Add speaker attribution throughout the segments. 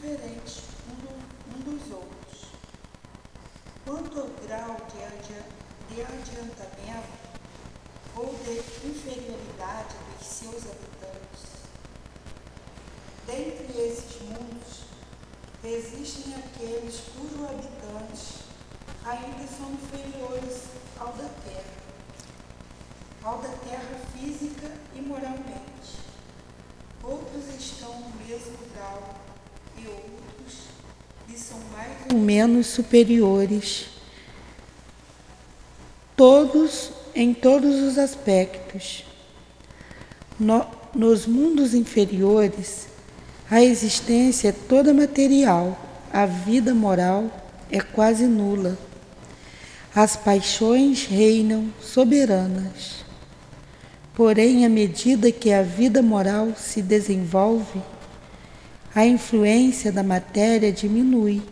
Speaker 1: diferentes um, dos outros. Quanto ao grau de, de adiantamento ou de inferioridade dos seus habitantes, dentre esses mundos existem aqueles cujos habitantes ainda são inferiores ao da Terra, ao da Terra física e moralmente. Outros estão no mesmo grau e outros lhe são mais ou menos superiores. Todos em todos os aspectos. No, nos mundos inferiores, a existência é toda material, a vida moral é quase nula. As paixões reinam soberanas. Porém, à medida que a vida moral se desenvolve, a influência da matéria diminui,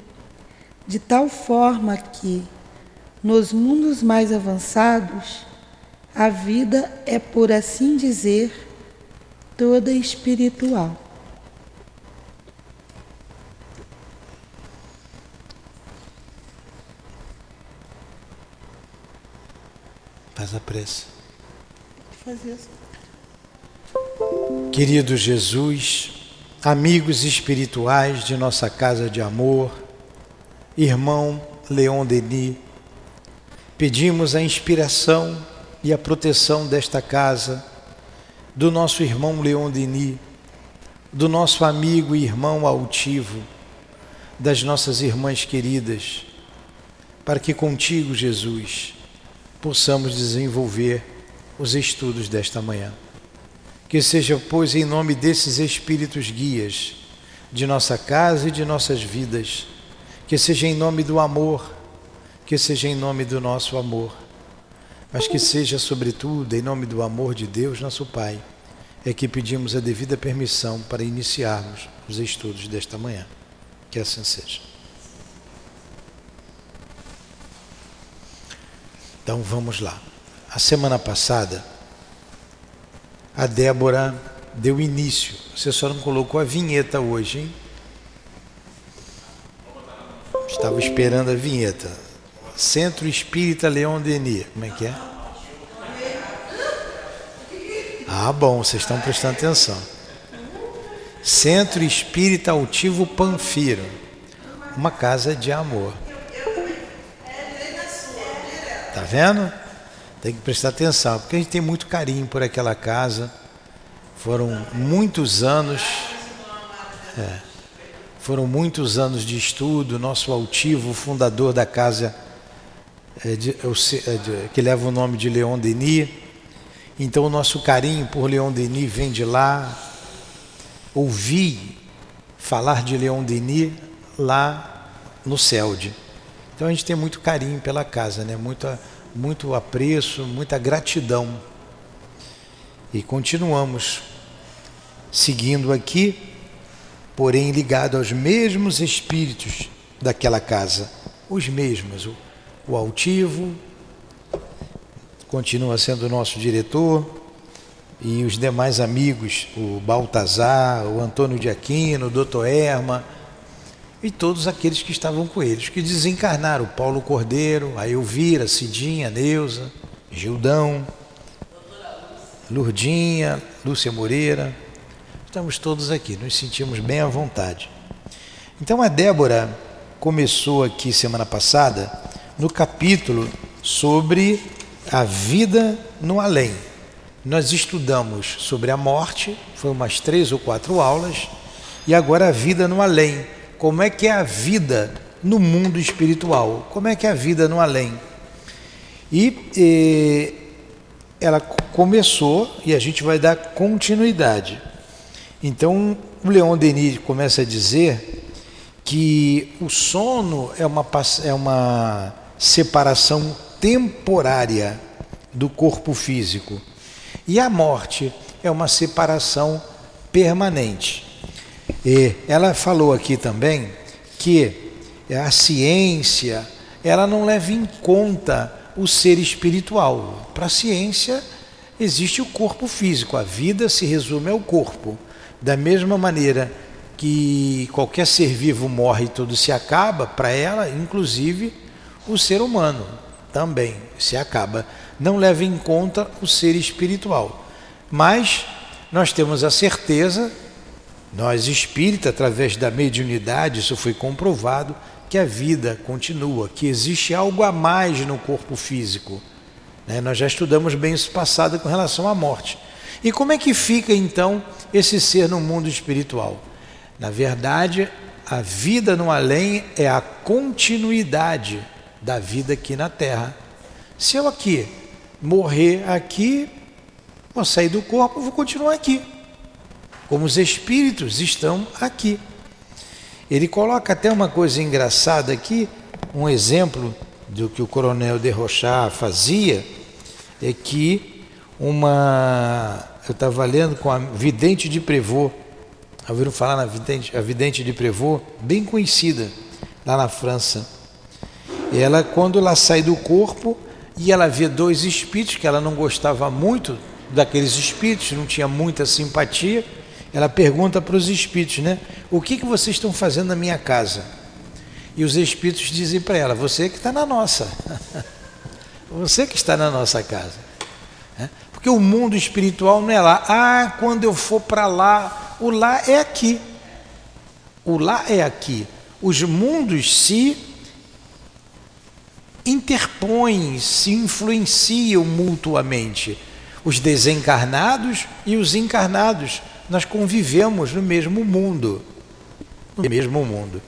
Speaker 1: de tal forma que, nos mundos mais avançados, a vida é, por assim dizer, toda espiritual.
Speaker 2: Faz a assim. Querido Jesus, amigos espirituais de nossa casa de amor, irmão Leon Denis, pedimos a inspiração e a proteção desta casa, do nosso irmão Leon Denis, do nosso amigo e irmão altivo, das nossas irmãs queridas, para que contigo, Jesus, possamos desenvolver os estudos desta manhã. Que seja, pois, em nome desses espíritos guias de nossa casa e de nossas vidas, que seja em nome do amor, que seja em nome do nosso amor, mas que seja, sobretudo, em nome do amor de Deus, nosso Pai, é que pedimos a devida permissão para iniciarmos os estudos desta manhã. Que assim seja. Então vamos lá. A semana passada, a Débora deu início. Você só não colocou a vinheta hoje, hein? Estava esperando a vinheta. Centro Espírita Leão Denis. Como é que é? Ah, bom, vocês estão prestando atenção. Centro Espírita Altivo Panfiro. Uma casa de amor. Tá vendo? Tem que prestar atenção, porque a gente tem muito carinho por aquela casa. Foram muitos anos. É, foram muitos anos de estudo. Nosso altivo, fundador da casa, é de, é de, que leva o nome de Leon Denis. Então, o nosso carinho por Leon Denis vem de lá. Ouvi falar de Leon Denis lá no CELD. Então a gente tem muito carinho pela casa, né? Muita, muito apreço, muita gratidão. E continuamos seguindo aqui, porém ligado aos mesmos espíritos daquela casa, os mesmos. O, o altivo continua sendo o nosso diretor e os demais amigos, o Baltazar, o Antônio de Aquino, o Doutor Erma e todos aqueles que estavam com eles, que desencarnaram, Paulo Cordeiro, a Elvira, Cidinha, Neuza, Gildão, Lurdinha, Lúcia Moreira, estamos todos aqui, nos sentimos bem à vontade. Então a Débora começou aqui semana passada no capítulo sobre a vida no além. Nós estudamos sobre a morte, foi umas três ou quatro aulas, e agora a vida no além como é que é a vida no mundo espiritual, como é que é a vida no além. E, ela começou e a gente vai dar continuidade. Então, o Leon Denis começa a dizer que o sono é uma, é uma separação temporária do corpo físico e a morte é uma separação permanente. E ela falou aqui também que a ciência ela não leva em conta o ser espiritual. Para a ciência existe o corpo físico, a vida se resume ao corpo. Da mesma maneira que qualquer ser vivo morre e tudo se acaba, para ela, inclusive o ser humano também se acaba. Não leva em conta o ser espiritual. Mas nós temos a certeza, nós espírita, através da mediunidade, isso foi comprovado, que a vida continua, que existe algo a mais no corpo físico. Né? Nós já estudamos bem isso passado com relação à morte. E como é que fica então esse ser no mundo espiritual? Na verdade, a vida no além é a continuidade da vida aqui na Terra. Se eu aqui morrer aqui, vou sair do corpo, vou continuar aqui. Como os espíritos estão aqui. Ele coloca até uma coisa engraçada aqui, um exemplo do que o coronel de Rochard fazia, é que uma. Eu estava lendo com a vidente de Prevot, ouviram falar na vidente, a vidente de Prevot, bem conhecida lá na França. Ela, quando ela sai do corpo e ela vê dois espíritos, que ela não gostava muito daqueles espíritos, não tinha muita simpatia, ela pergunta para os espíritos, né? O que, que vocês estão fazendo na minha casa? E os espíritos dizem para ela: Você que está na nossa. Você que está na nossa casa. Né? Porque o mundo espiritual não é lá. Ah, quando eu for para lá, o lá é aqui. O lá é aqui. Os mundos se interpõem, se influenciam mutuamente. Os desencarnados e os encarnados nós convivemos no mesmo mundo. No mesmo mundo.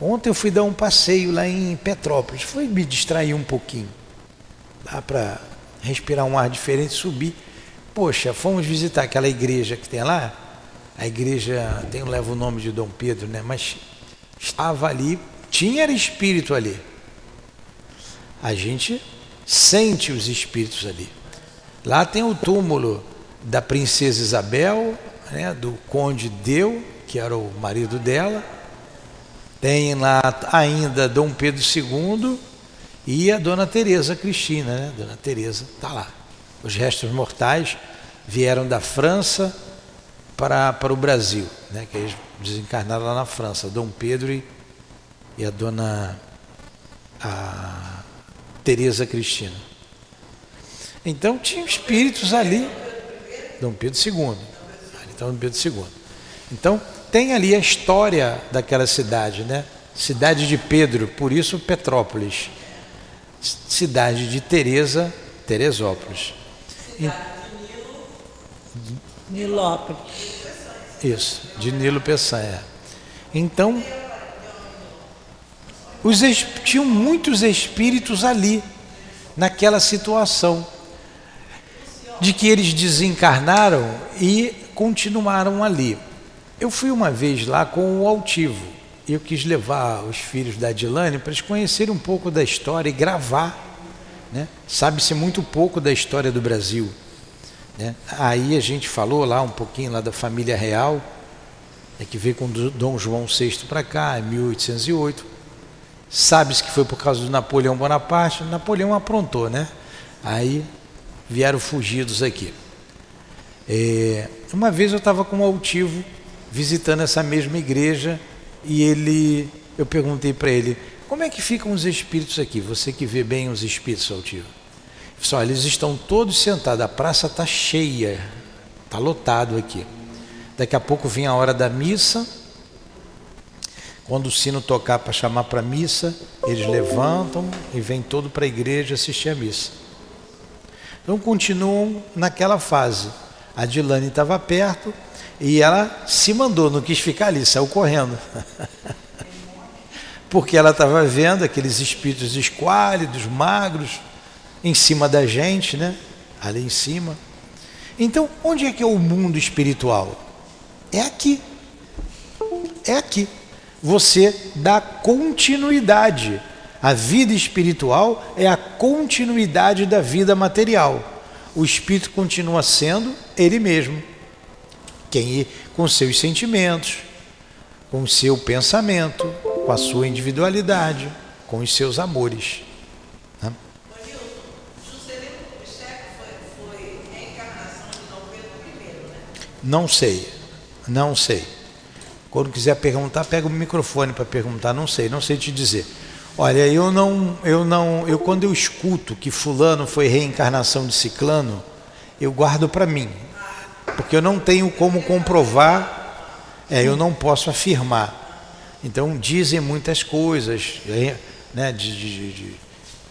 Speaker 2: Ontem eu fui dar um passeio lá em Petrópolis, fui me distrair um pouquinho. Dá para respirar um ar diferente, subir. Poxa, fomos visitar aquela igreja que tem lá. A igreja tem, leva o nome de Dom Pedro, né? Mas estava ali, tinha espírito ali. A gente sente os espíritos ali. Lá tem o túmulo da princesa Isabel, né, do conde Deu, que era o marido dela. Tem lá ainda Dom Pedro II e a Dona Teresa Cristina, né? Dona Teresa está lá. Os restos mortais vieram da França para, para o Brasil, né? Que eles desencarnaram lá na França, Dom Pedro e, e a Dona a Teresa Cristina. Então tinha espíritos ali Dom Pedro II. Então, Dom Pedro II. Então, tem ali a história daquela cidade, né? Cidade de Pedro, por isso Petrópolis. Cidade de Teresa, Teresópolis.
Speaker 1: Cidade de Nilo. Nilópolis.
Speaker 2: Isso, de Nilo Peçanha. Então, os, tinham muitos espíritos ali, naquela situação de que eles desencarnaram e continuaram ali. Eu fui uma vez lá com o altivo. Eu quis levar os filhos da Adilane para eles conhecerem um pouco da história e gravar. Né? Sabe-se muito pouco da história do Brasil. Né? Aí a gente falou lá um pouquinho lá da família real, né, que veio com Dom João VI para cá, em 1808. Sabe-se que foi por causa do Napoleão Bonaparte. Napoleão aprontou, né? Aí vieram fugidos aqui. É, uma vez eu estava com um altivo visitando essa mesma igreja e ele, eu perguntei para ele, como é que ficam os espíritos aqui? Você que vê bem os espíritos altivo. Só eles estão todos sentados, a praça está cheia, está lotado aqui. Daqui a pouco vem a hora da missa. Quando o sino tocar para chamar para a missa, eles levantam e vêm todo para a igreja assistir a missa. Então continuam naquela fase. A Dilane estava perto e ela se mandou, não quis ficar ali, saiu correndo. Porque ela estava vendo aqueles espíritos esquálidos, magros, em cima da gente, né? Ali em cima. Então, onde é que é o mundo espiritual? É aqui. É aqui. Você dá continuidade a vida espiritual é a continuidade da vida material. O espírito continua sendo ele mesmo, quem com seus sentimentos, com seu pensamento, com a sua individualidade, com os seus amores. Não sei, não sei. Quando quiser perguntar, pega o microfone para perguntar. Não sei, não sei te dizer. Olha, eu não, eu não, eu quando eu escuto que fulano foi reencarnação de ciclano, eu guardo para mim, porque eu não tenho como comprovar, é, eu não posso afirmar. Então dizem muitas coisas, né, de, de, de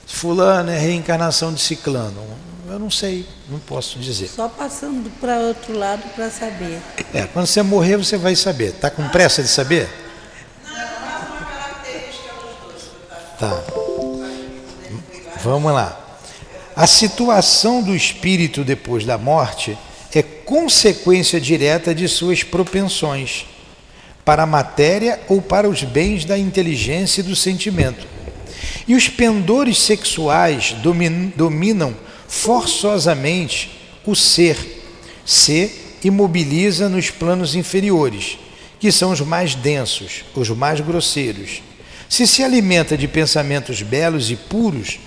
Speaker 2: fulano é reencarnação de ciclano. Eu não sei, não posso dizer.
Speaker 1: Só passando para outro lado para saber.
Speaker 2: É, quando você morrer você vai saber. Tá com pressa de saber? Tá. Vamos lá. A situação do espírito depois da morte é consequência direta de suas propensões para a matéria ou para os bens da inteligência e do sentimento. E os pendores sexuais dominam forçosamente o ser, se imobiliza nos planos inferiores, que são os mais densos, os mais grosseiros se se alimenta de pensamentos belos e puros,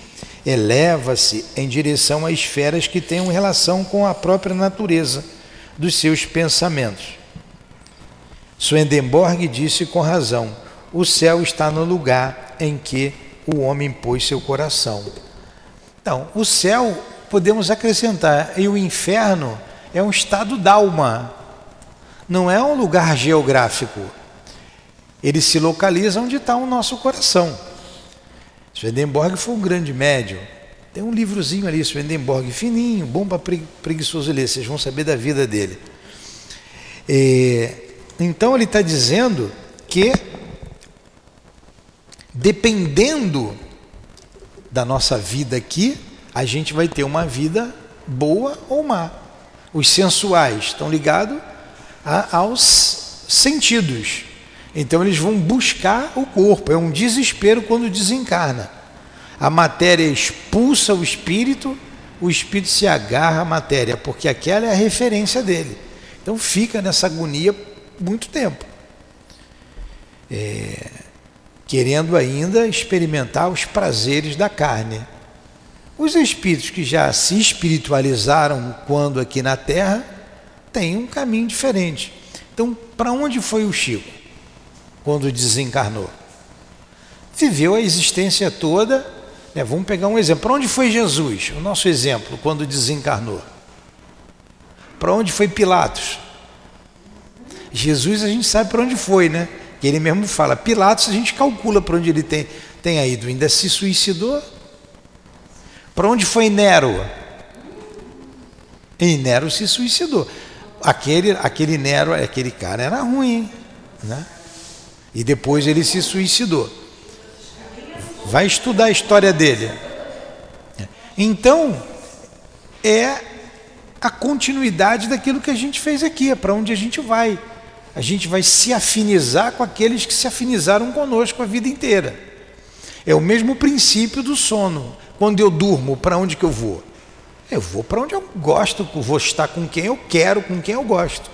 Speaker 2: eleva-se em direção a esferas que tenham relação com a própria natureza dos seus pensamentos. Swedenborg disse com razão: o céu está no lugar em que o homem pôs seu coração. Então, o céu, podemos acrescentar, e o inferno é um estado d'alma, não é um lugar geográfico ele se localiza onde está o nosso coração. Swedenborg foi um grande médium. Tem um livrozinho ali, Swedenborg, fininho, bom para preguiçoso ler, vocês vão saber da vida dele. É, então ele está dizendo que, dependendo da nossa vida aqui, a gente vai ter uma vida boa ou má. Os sensuais estão ligados aos sentidos. Então eles vão buscar o corpo, é um desespero quando desencarna. A matéria expulsa o espírito, o espírito se agarra à matéria, porque aquela é a referência dele. Então fica nessa agonia muito tempo. É, querendo ainda experimentar os prazeres da carne. Os espíritos que já se espiritualizaram quando aqui na Terra têm um caminho diferente. Então, para onde foi o Chico? Quando desencarnou. Viveu a existência toda. Né? Vamos pegar um exemplo. Para onde foi Jesus? O nosso exemplo, quando desencarnou. Para onde foi Pilatos? Jesus a gente sabe para onde foi, né? Que ele mesmo fala. Pilatos a gente calcula para onde ele tem, tenha ido. Ainda se suicidou. Para onde foi Nero? E Nero se suicidou. Aquele, aquele Nero, aquele cara era ruim, né? E depois ele se suicidou. Vai estudar a história dele. Então, é a continuidade daquilo que a gente fez aqui, é para onde a gente vai. A gente vai se afinizar com aqueles que se afinizaram conosco a vida inteira. É o mesmo princípio do sono. Quando eu durmo, para onde que eu vou? Eu vou para onde eu gosto, vou estar com quem eu quero, com quem eu gosto.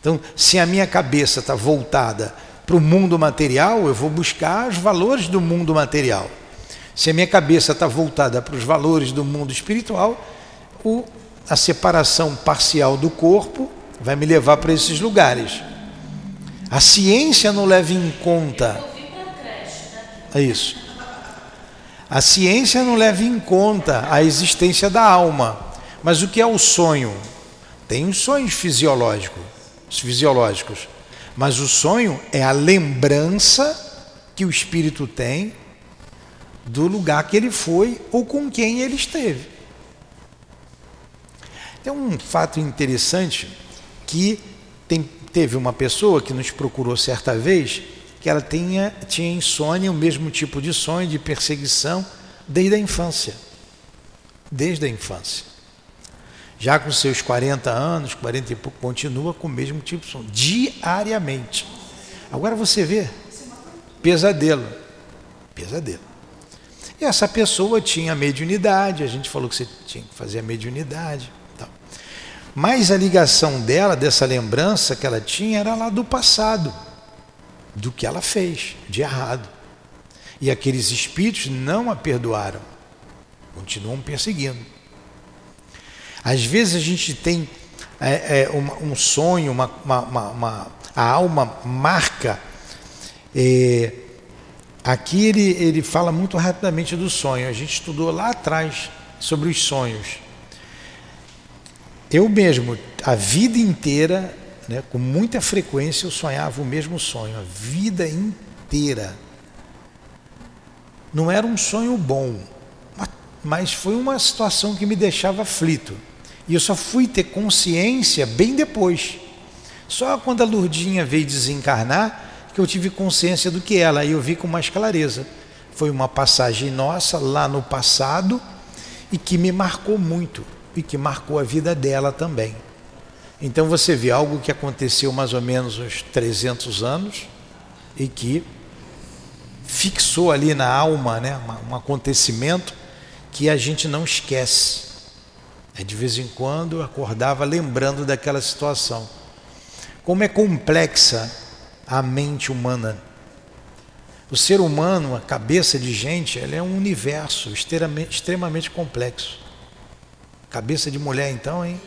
Speaker 2: Então, se a minha cabeça está voltada para o mundo material, eu vou buscar os valores do mundo material. Se a minha cabeça está voltada para os valores do mundo espiritual, o, a separação parcial do corpo vai me levar para esses lugares. A ciência não leva em conta. É isso. A ciência não leva em conta a existência da alma. Mas o que é o sonho? Tem os sonhos fisiológicos, fisiológicos. Mas o sonho é a lembrança que o espírito tem do lugar que ele foi ou com quem ele esteve. Tem um fato interessante que tem, teve uma pessoa que nos procurou certa vez que ela tinha, tinha insônia, o mesmo tipo de sonho, de perseguição, desde a infância. Desde a infância já com seus 40 anos, 40 e pouco, continua com o mesmo tipo de som, diariamente. Agora você vê, pesadelo, pesadelo. E essa pessoa tinha mediunidade, a gente falou que você tinha que fazer a mediunidade. Tal. Mas a ligação dela, dessa lembrança que ela tinha, era lá do passado, do que ela fez de errado. E aqueles espíritos não a perdoaram, continuam perseguindo. Às vezes a gente tem é, é, um, um, sonho, uma, uma, uma, A alma marca. É, aqui ele, ele fala muito rapidamente do sonho. A gente estudou lá atrás sobre os sonhos. Eu mesmo, a vida inteira, né, com muita frequência, eu sonhava o mesmo sonho, a vida inteira. Não era um sonho bom, mas foi uma situação que me deixava aflito. E eu só fui ter consciência bem depois. Só quando a Lurdinha veio desencarnar que eu tive consciência do que ela, e eu vi com mais clareza. Foi uma passagem nossa lá no passado e que me marcou muito e que marcou a vida dela também. Então você vê algo que aconteceu mais ou menos uns 300 anos e que fixou ali na alma né, um acontecimento que a gente não esquece. É, de vez em quando acordava lembrando daquela situação. Como é complexa a mente humana. O ser humano, a cabeça de gente, ela é um universo extremamente, extremamente complexo. Cabeça de mulher, então, hein?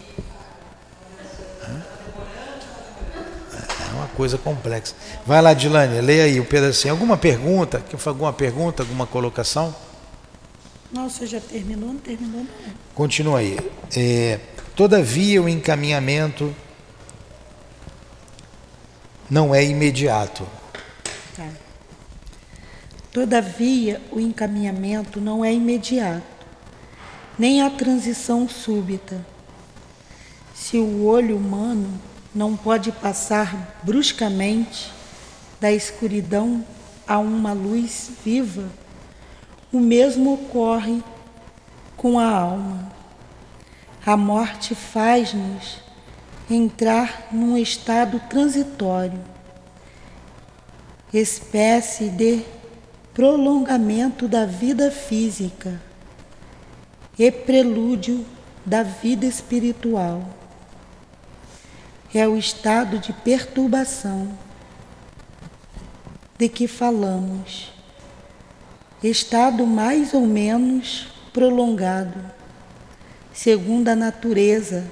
Speaker 2: É uma coisa complexa. Vai lá, Dilane, leia aí o pedacinho. Alguma pergunta? Alguma pergunta, alguma colocação?
Speaker 1: Nossa, já terminou? Não terminou, não.
Speaker 2: Continua aí. É, todavia, o encaminhamento não é imediato.
Speaker 1: Tá. Todavia, o encaminhamento não é imediato, nem a transição súbita. Se o olho humano não pode passar bruscamente da escuridão a uma luz viva, o mesmo ocorre com a alma. A morte faz-nos entrar num estado transitório, espécie de prolongamento da vida física e prelúdio da vida espiritual. É o estado de perturbação de que falamos estado mais ou menos prolongado, segundo a natureza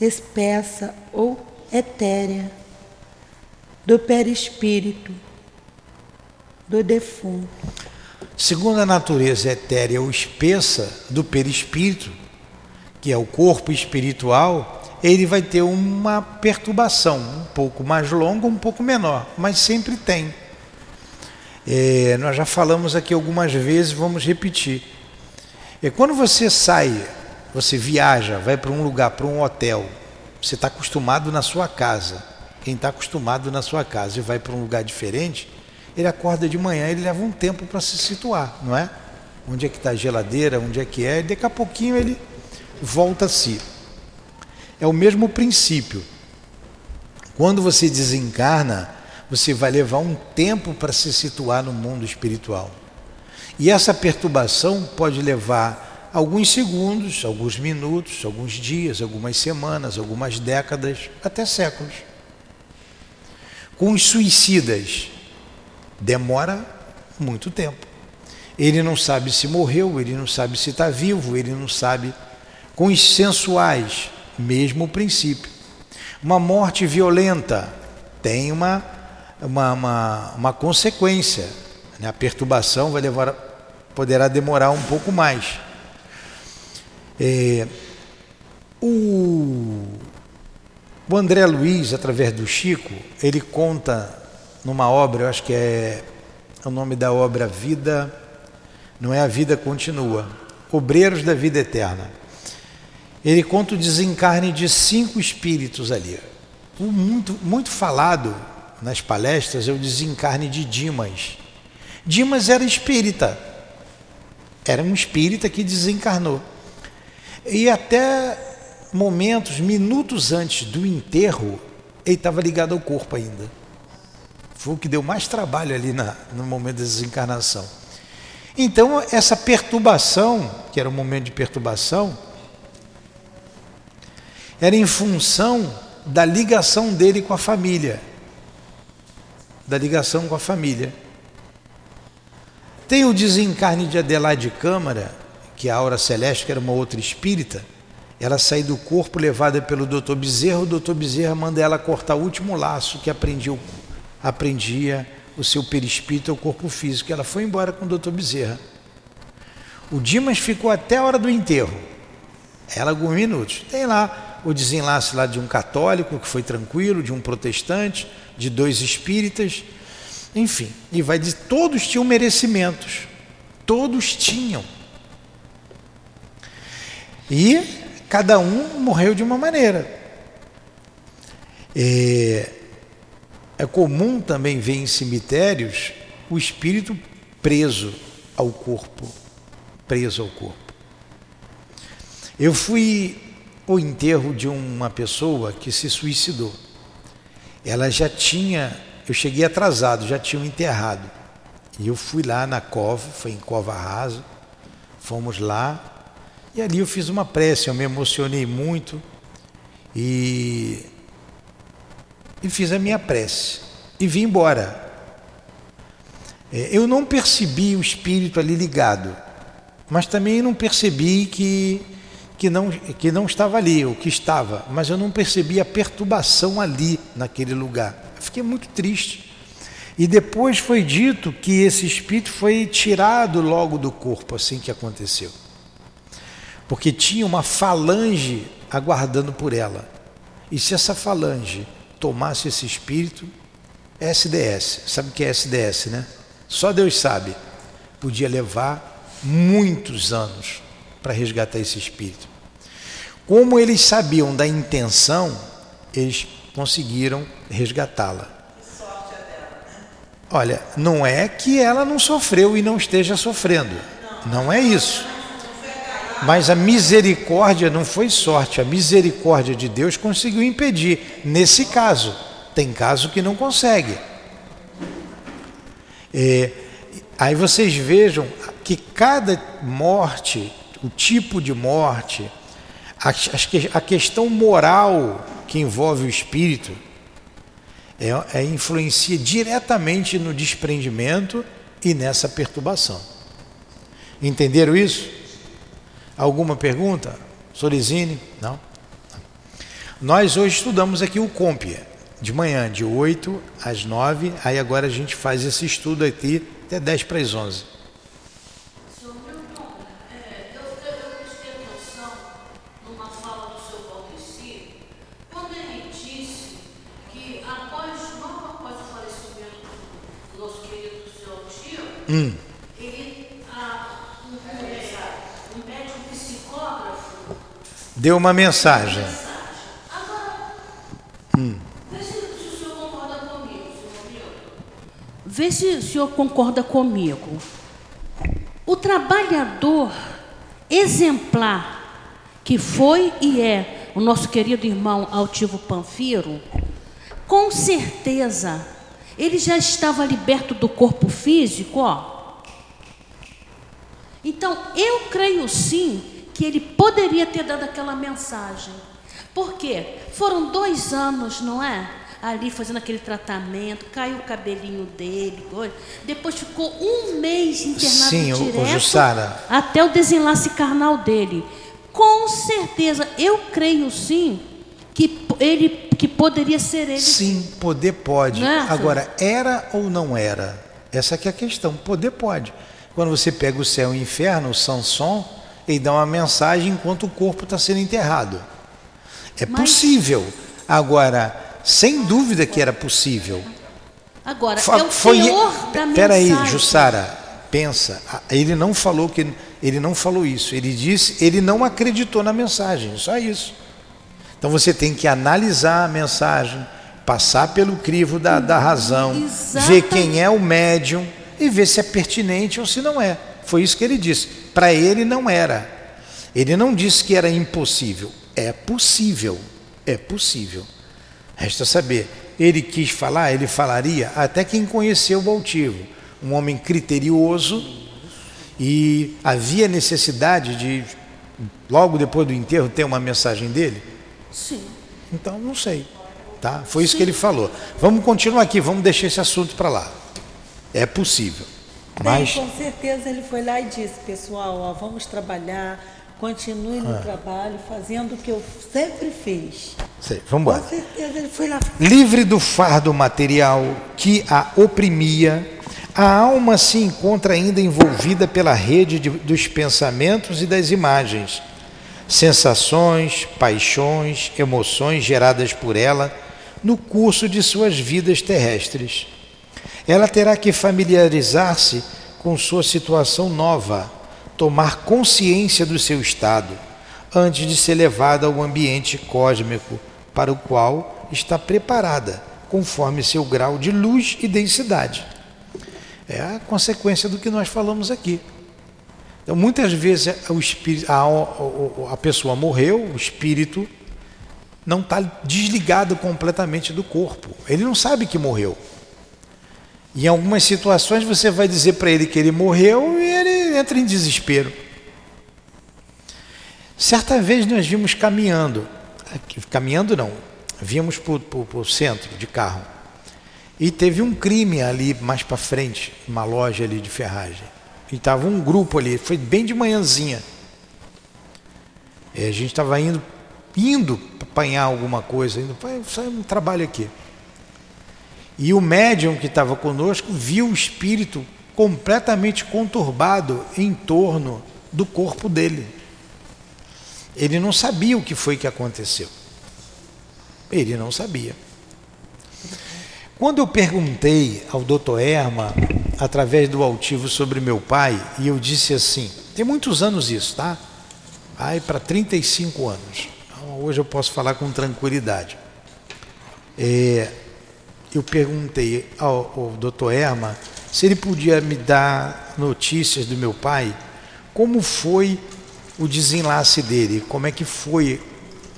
Speaker 1: espessa ou etérea do perispírito do defunto.
Speaker 2: Segundo a natureza etérea ou espessa do perispírito, que é o corpo espiritual, ele vai ter uma perturbação um pouco mais longa, um pouco menor, mas sempre tem. É, nós já falamos aqui algumas vezes, vamos repetir. É quando você sai, você viaja, vai para um lugar, para um hotel, você está acostumado na sua casa. Quem está acostumado na sua casa e vai para um lugar diferente, ele acorda de manhã, ele leva um tempo para se situar, não é? Onde é que está a geladeira, onde é que é, e daqui a pouquinho ele volta a si. É o mesmo princípio. Quando você desencarna, você vai levar um tempo para se situar no mundo espiritual. E essa perturbação pode levar alguns segundos, alguns minutos, alguns dias, algumas semanas, algumas décadas, até séculos. Com os suicidas, demora muito tempo. Ele não sabe se morreu, ele não sabe se está vivo, ele não sabe. Com os sensuais, mesmo princípio. Uma morte violenta tem uma uma, uma, uma consequência. Né? A perturbação vai levar, poderá demorar um pouco mais. É, o, o André Luiz, através do Chico, ele conta numa obra, eu acho que é o nome da obra Vida, não é a vida continua, Obreiros da Vida Eterna. Ele conta o desencarne de cinco espíritos ali. Muito, muito falado nas palestras é o desencarne de Dimas. Dimas era espírita, era um espírita que desencarnou. E até momentos, minutos antes do enterro, ele estava ligado ao corpo ainda. Foi o que deu mais trabalho ali na, no momento da desencarnação. Então, essa perturbação, que era um momento de perturbação, era em função da ligação dele com a família da ligação com a família. Tem o desencarne de Adelaide Câmara, que a Aura Celeste, que era uma outra espírita, ela sai do corpo levada pelo doutor Bezerra, o doutor Bezerra manda ela cortar o último laço que aprendia, aprendia o seu perispírito ao corpo físico. Ela foi embora com o doutor Bezerra. O Dimas ficou até a hora do enterro. Ela alguns minutos. Tem lá o desenlace lá de um católico que foi tranquilo, de um protestante, de dois espíritas, enfim. E vai dizer, todos tinham merecimentos. Todos tinham. E cada um morreu de uma maneira. É, é comum também ver em cemitérios o espírito preso ao corpo, preso ao corpo. Eu fui ao enterro de uma pessoa que se suicidou. Ela já tinha, eu cheguei atrasado, já tinham enterrado. E eu fui lá na cova, foi em cova rasa, fomos lá, e ali eu fiz uma prece, eu me emocionei muito e, e fiz a minha prece e vim embora. É, eu não percebi o espírito ali ligado, mas também não percebi que, que, não, que não estava ali, o que estava, mas eu não percebi a perturbação ali naquele lugar. Eu fiquei muito triste. E depois foi dito que esse espírito foi tirado logo do corpo, assim que aconteceu porque tinha uma falange aguardando por ela. E se essa falange tomasse esse espírito, SDS, sabe o que é SDS, né? Só Deus sabe. Podia levar muitos anos para resgatar esse espírito. Como eles sabiam da intenção, eles conseguiram resgatá-la. Olha, não é que ela não sofreu e não esteja sofrendo. Não é isso. Mas a misericórdia não foi sorte, a misericórdia de Deus conseguiu impedir. Nesse caso, tem caso que não consegue. É, aí vocês vejam que cada morte, o tipo de morte, a, questão moral que envolve o espírito, é, é, influencia diretamente no desprendimento e nessa perturbação. Entenderam isso? Alguma pergunta? Sorizine? Não? Nós hoje estudamos aqui o COMPIA, de manhã, de 8 às 9, aí agora a gente faz esse estudo aqui até 10 para as 11. Hum. Deu uma mensagem.
Speaker 3: Hum. Vê se o senhor concorda comigo. O trabalhador exemplar que foi e é o nosso querido irmão Altivo Panfiro, com certeza ele já estava liberto do corpo físico, ó. Então, eu creio sim que ele poderia ter dado aquela mensagem. Por quê? Foram dois anos, não é? Ali fazendo aquele tratamento, caiu o cabelinho dele, depois ficou um mês internado
Speaker 2: Sim,
Speaker 3: direto até o desenlace carnal dele. Com certeza, eu creio sim que ele que poderia ser ele.
Speaker 2: Sim, poder pode. É? Agora, era ou não era? Essa é a questão. Poder pode. Quando você pega o céu e o inferno, o Sanson, ele dá uma mensagem enquanto o corpo está sendo enterrado. É Mas... possível. Agora, sem dúvida que era possível.
Speaker 3: Agora, Fa é o foi, teor da
Speaker 2: Peraí, Jussara, pensa. Ele não falou que ele não falou isso. Ele disse, ele não acreditou na mensagem. Só isso. Então você tem que analisar a mensagem, passar pelo crivo da, da razão, Exatamente. ver quem é o médium e ver se é pertinente ou se não é. Foi isso que ele disse. Para ele não era. Ele não disse que era impossível. É possível. É possível. Resta saber. Ele quis falar, ele falaria até quem conheceu o altivo. Um homem criterioso e havia necessidade de, logo depois do enterro, ter uma mensagem dele?
Speaker 3: Sim.
Speaker 2: Então, não sei. Tá? Foi isso Sim. que ele falou. Vamos continuar aqui, vamos deixar esse assunto para lá. É possível. Mas...
Speaker 1: com certeza ele foi lá e disse, pessoal, ó, vamos trabalhar Continue no
Speaker 2: Ah.
Speaker 1: trabalho, fazendo o que eu sempre fiz.
Speaker 2: Sei, vamos
Speaker 1: Com
Speaker 2: embora.
Speaker 1: certeza ele foi lá.
Speaker 2: Livre do fardo material que a oprimia, a alma se encontra ainda envolvida pela rede de- dos pensamentos e das imagens, sensações, paixões, emoções geradas por ela no curso de suas vidas terrestres. Ela terá que familiarizar-se com sua situação nova, tomar consciência do seu estado, antes de ser levada ao ambiente cósmico para o qual está preparada, conforme seu grau de luz e densidade. É a consequência do que nós falamos aqui. Então, muitas vezes o espírito, a, a- a pessoa morreu, o espírito não está desligado completamente do corpo. Ele não sabe que morreu. Em algumas situações você vai dizer para ele que ele morreu e ele entra em desespero. Certa vez nós vimos caminhando, caminhando não, vimos para o centro de carro. E teve um crime ali mais para frente, uma loja ali de ferragem. E estava um grupo ali, foi bem de manhãzinha. E a gente estava indo, indo apanhar alguma coisa, indo sair um trabalho aqui. E o médium que estava conosco viu o espírito completamente conturbado em torno do corpo dele. Ele não sabia o que foi que aconteceu. Ele não sabia. Quando eu perguntei ao doutor Erma, através do altivo, sobre meu pai, e eu disse assim: tem muitos anos isso, tá? Vai para 35 anos. Então, hoje eu posso falar com tranquilidade. É, eu perguntei ao, ao doutor Erma se ele podia me dar notícias do meu pai, como foi o desenlace dele, como é que foi,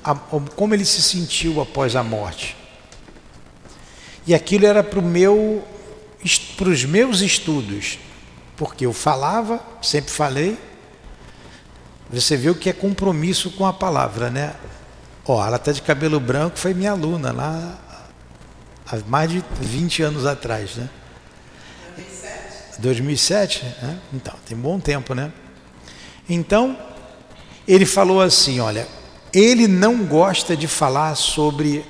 Speaker 2: a, como ele se sentiu após a morte. E aquilo era para meu, os meus estudos, porque eu falava, sempre falei. Você viu que é compromisso com a palavra, né? Ó, ela está de cabelo branco, foi minha aluna lá há mais de 20 anos atrás, né? 2007. 2007? Né? Então, tem bom tempo, né? Então, ele falou assim: olha, ele não gosta de falar sobre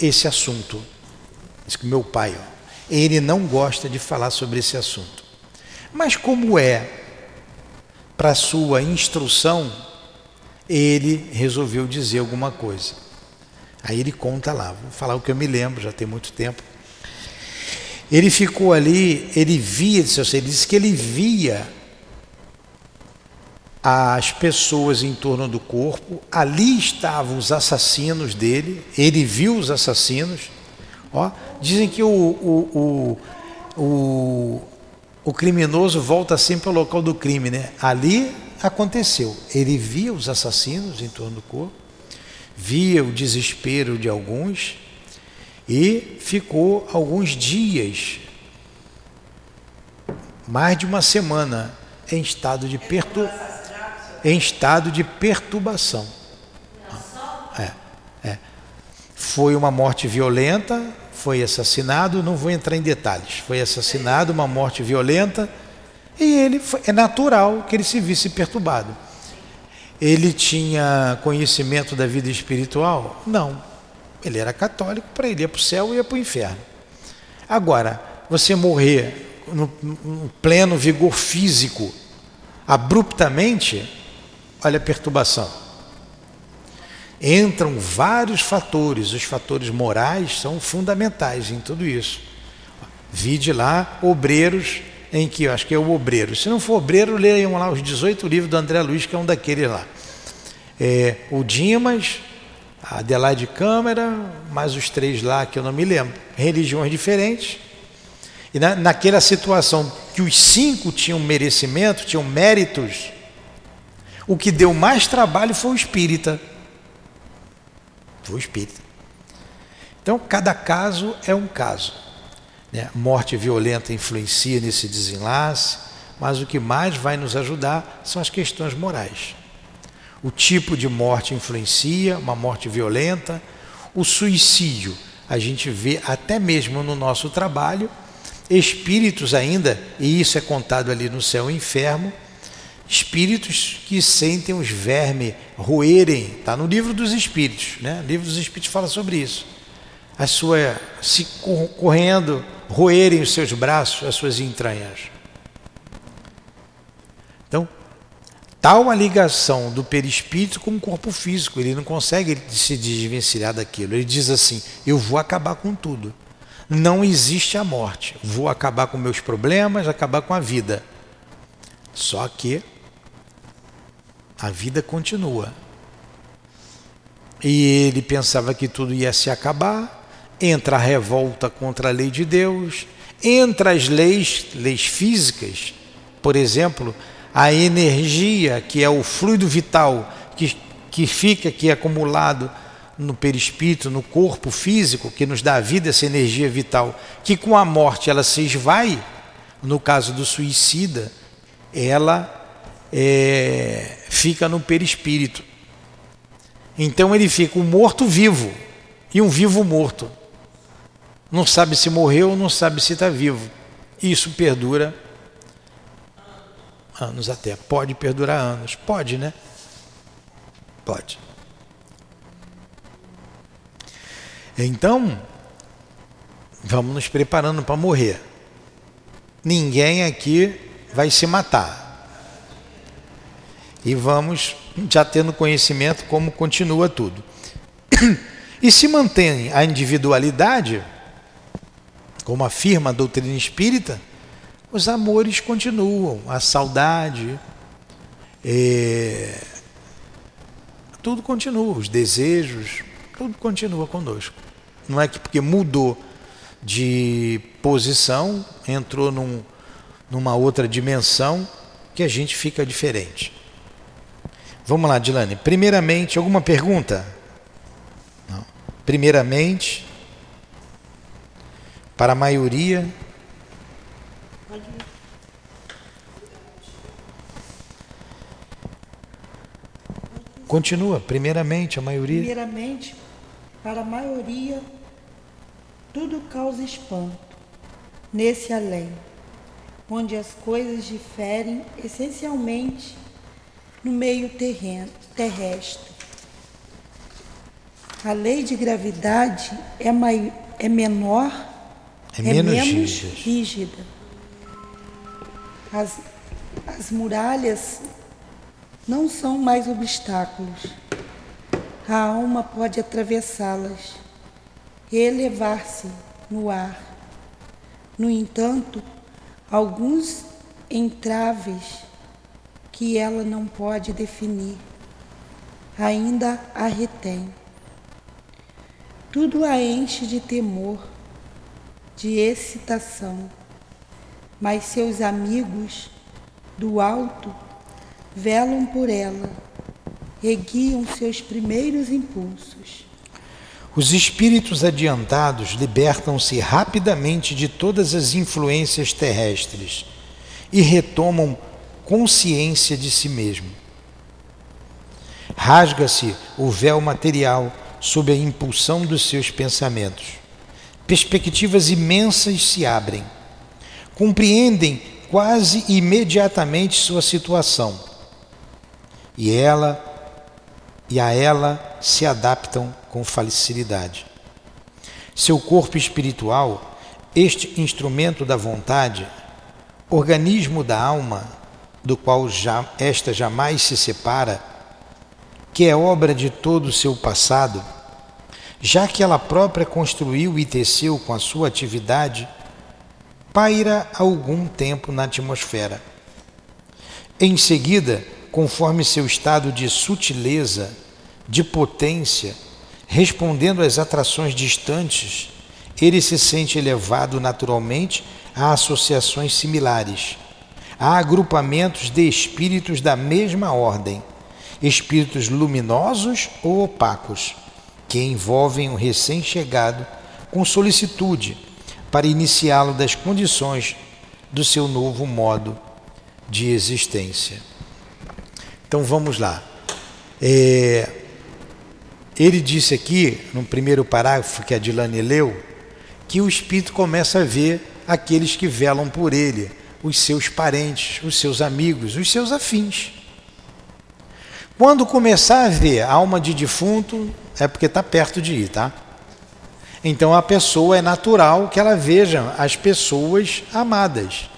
Speaker 2: esse assunto. Diz que meu pai, ó, ele não gosta de falar sobre esse assunto. Mas como é para sua instrução, ele resolveu dizer alguma coisa. Aí ele conta lá, vou falar o que eu me lembro, já tem muito tempo. Ele ficou ali, ele via, ele disse que ele via as pessoas em torno do corpo, ali estavam os assassinos dele, ele viu os assassinos. Ó, dizem que o, o, o, o, o criminoso volta sempre ao local do crime, né? Ali aconteceu. Ele via os assassinos em torno do corpo, via o desespero de alguns e ficou alguns dias, mais de uma semana, em estado de perturbação em estado de perturbação. É, é. Foi uma morte violenta, foi assassinado, não vou entrar em detalhes. Foi assassinado, uma morte violenta, e ele foi, é natural que ele se visse perturbado. Ele tinha conhecimento da vida espiritual? Não. Ele era católico, para ele ia para o céu e ia para o inferno. Agora, você morrer no, no pleno vigor físico, abruptamente, olha a perturbação. Entram vários fatores, os fatores morais são fundamentais em tudo isso. Vide lá obreiros, em que eu acho que é o obreiro. Se não for obreiro, leiam lá os 18 livros do André Luiz, que é um daqueles lá. É, o Dimas, a Adelaide Câmara, mais os três lá que eu não me lembro. Religiões diferentes. E na, naquela situação que os cinco tinham merecimento, tinham méritos, o que deu mais trabalho foi o espírita. Foi o espírita. Então, cada caso é um caso. Né? Morte violenta influencia nesse desenlace, mas o que mais vai nos ajudar são as questões morais. O tipo de morte influencia, uma morte violenta, o suicídio. A gente vê até mesmo no nosso trabalho espíritos ainda, e isso é contado ali no céu e inferno, espíritos que sentem os vermes roerem, está no livro dos espíritos, né? O livro dos espíritos fala sobre isso. A sua se correndo, roerem os seus braços, as suas entranhas. Então, tal a ligação do perispírito com o corpo físico, ele não consegue se desvencilhar daquilo. Ele diz assim: "Eu vou acabar com tudo. Não existe a morte. Vou acabar com meus problemas, acabar com a vida." Só que a vida continua. E ele pensava que tudo ia se acabar, entra a revolta contra a lei de Deus, entra as leis, leis físicas, por exemplo, a energia, que é o fluido vital que, que fica aqui acumulado no perispírito, no corpo físico, que nos dá vida, essa energia vital, que com a morte ela se esvai, no caso do suicida, ela é, fica no perispírito. Então ele fica um morto vivo e um vivo morto. Não sabe se morreu, não sabe se está vivo. Isso perdura anos até. Pode perdurar anos. Pode, né? Pode. Então, vamos nos preparando para morrer. Ninguém aqui vai se matar e vamos já tendo conhecimento como continua tudo. E se mantém a individualidade, como afirma a doutrina espírita, os amores continuam, a saudade, é, tudo continua, os desejos, tudo continua conosco. Não é que porque mudou de posição, entrou num, numa outra dimensão, que a gente fica diferente. Vamos lá, Dilane. Primeiramente, alguma pergunta? Não. Primeiramente, para a maioria. Continua, primeiramente, a maioria.
Speaker 1: Primeiramente, para a maioria, tudo causa espanto nesse além, onde as coisas diferem essencialmente no meio terreno, terrestre. A lei de gravidade é, mai, é menor,
Speaker 2: é, é menos, menos
Speaker 1: rígida. As, as muralhas não são mais obstáculos. A alma pode atravessá-las e elevar-se no ar. No entanto, alguns entraves que ela não pode definir, ainda a retém. Tudo a enche de temor, de excitação, mas seus amigos do alto velam por ela e guiam seus primeiros impulsos.
Speaker 2: Os espíritos adiantados libertam-se rapidamente de todas as influências terrestres e retomam consciência de si mesmo. Rasga-se o véu material sob a impulsão dos seus pensamentos. Perspectivas imensas se abrem. Compreendem quase imediatamente sua situação. E ela e a ela se adaptam com facilidade. Seu corpo espiritual, este instrumento da vontade, organismo da alma, do qual já, esta jamais se separa, que é obra de todo o seu passado, já que ela própria construiu e teceu com a sua atividade, paira algum tempo na atmosfera. Em seguida, conforme seu estado de sutileza, de potência, respondendo às atrações distantes, ele se sente elevado naturalmente a associações similares há agrupamentos de espíritos da mesma ordem, espíritos luminosos ou opacos, que envolvem o recém-chegado com solicitude para iniciá-lo das condições do seu novo modo de existência. Então vamos lá. É, ele disse aqui, no primeiro parágrafo que a Dilane leu, que o espírito começa a ver aqueles que velam por ele os seus parentes, os seus amigos, os seus afins. Quando começar a ver alma de defunto, é porque está perto de ir, tá? Então a pessoa é natural que ela veja as pessoas amadas.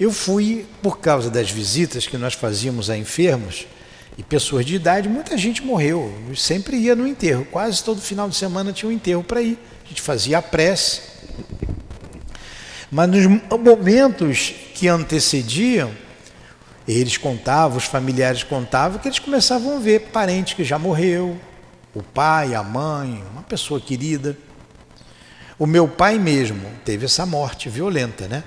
Speaker 2: Eu fui, por causa das visitas que nós fazíamos a enfermos e pessoas de idade, muita gente morreu. Eu sempre ia no enterro, quase todo final de semana tinha um enterro para ir. A gente fazia a prece. Mas nos momentos que antecediam, eles contavam, os familiares contavam, que eles começavam a ver parente que já morreu, o pai, a mãe, uma pessoa querida. O meu pai mesmo teve essa morte violenta, né?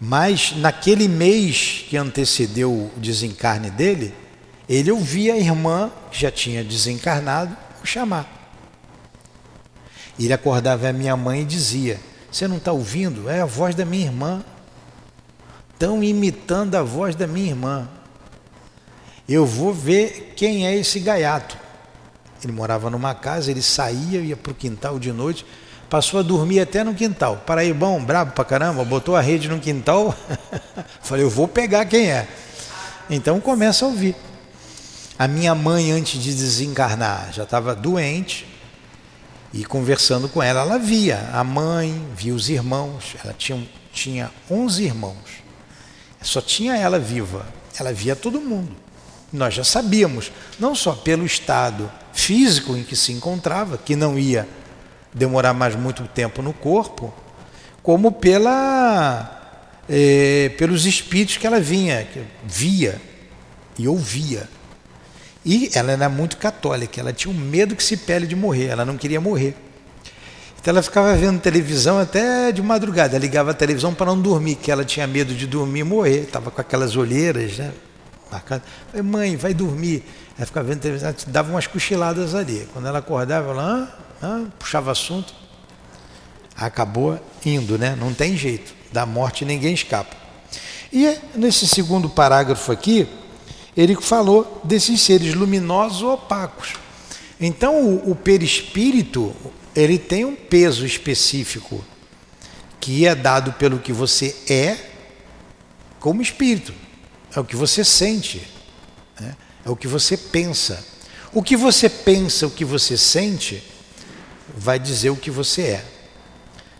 Speaker 2: Mas naquele mês que antecedeu o desencarne dele, ele ouvia a irmã, que já tinha desencarnado, o chamar. Ele acordava a minha mãe e dizia: Você não está ouvindo? É a voz da minha irmã. Estão imitando a voz da minha irmã. Eu vou ver quem é esse gaiato. Ele morava numa casa, ele saía, ia para o quintal de noite, Passou a dormir até no quintal. Paraíbão, brabo pra caramba, botou a rede no quintal. Falei, eu vou pegar quem é. Então começa a ouvir. A minha mãe, antes de desencarnar, já estava doente. E conversando com ela, ela via a mãe, via os irmãos. Ela tinha, tinha 11 irmãos. Só tinha ela viva. Ela via todo mundo. Nós já sabíamos, não só pelo estado físico em que se encontrava, que não ia demorar mais muito tempo no corpo, como pela é, pelos espíritos que ela vinha, que via e ouvia. E ela era muito católica, ela tinha um medo que se pele de morrer, ela não queria morrer. Então ela ficava vendo televisão até de madrugada, ela ligava a televisão para não dormir, que ela tinha medo de dormir e morrer, estava com aquelas olheiras, né? Marcado. Mãe, vai dormir. Ela ficava vendo televisão, dava umas cochiladas ali. Quando ela acordava, ela, Hã? Ah, puxava assunto, acabou indo, né? Não tem jeito. Da morte ninguém escapa. E nesse segundo parágrafo aqui, ele falou desses seres luminosos ou opacos. Então, o, o perispírito, ele tem um peso específico que é dado pelo que você é como espírito. É o que você sente, né? é o que você pensa. O que você pensa, o que você sente, vai dizer o que você é.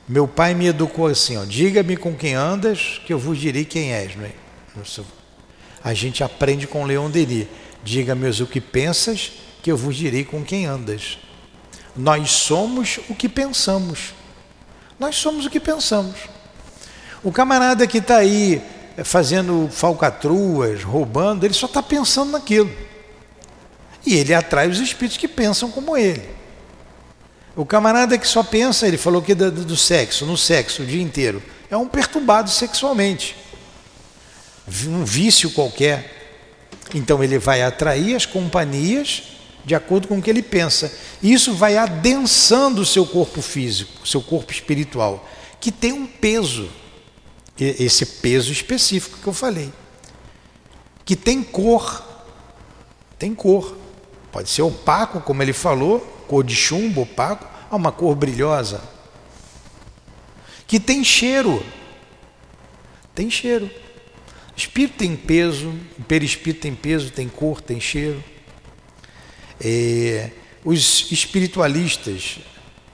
Speaker 2: Meu pai me educou assim, diga-me com quem andas, que eu vos direi quem és. Não é? A gente aprende com Leon Denis, diga-me o que pensas, que eu vos direi com quem andas. Nós somos o que pensamos. Nós somos o que pensamos. O camarada que está aí fazendo falcatruas, roubando, ele só está pensando naquilo. E ele atrai os espíritos que pensam como ele. O camarada que só pensa, ele falou que do, do sexo, no sexo o dia inteiro, é um perturbado sexualmente, um vício qualquer. Então ele vai atrair as companhias de acordo com o que ele pensa. Isso vai adensando o seu corpo físico, o seu corpo espiritual, que tem um peso, esse peso específico que eu falei, que tem cor, tem cor. Pode ser opaco, como ele falou, cor de chumbo opaco a uma cor brilhosa, que tem cheiro. Tem cheiro. Espírito tem peso, o perispírito tem peso, tem cor, tem cheiro. É, os espiritualistas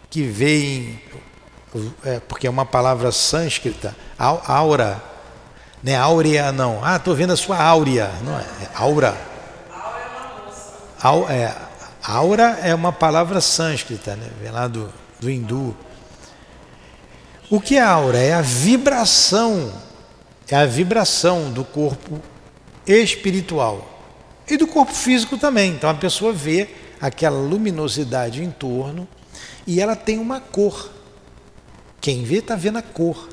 Speaker 2: que veem, é, porque é uma palavra sânscrita, aura, não é áurea não. Ah, estou vendo a sua áurea, não é, é aura. É, é Aura é uma palavra sânscrita, né? vem lá do, do hindu. O que é aura? É a vibração, é a vibração do corpo espiritual e do corpo físico também. Então a pessoa vê aquela luminosidade em torno e ela tem uma cor. Quem vê está vendo a cor.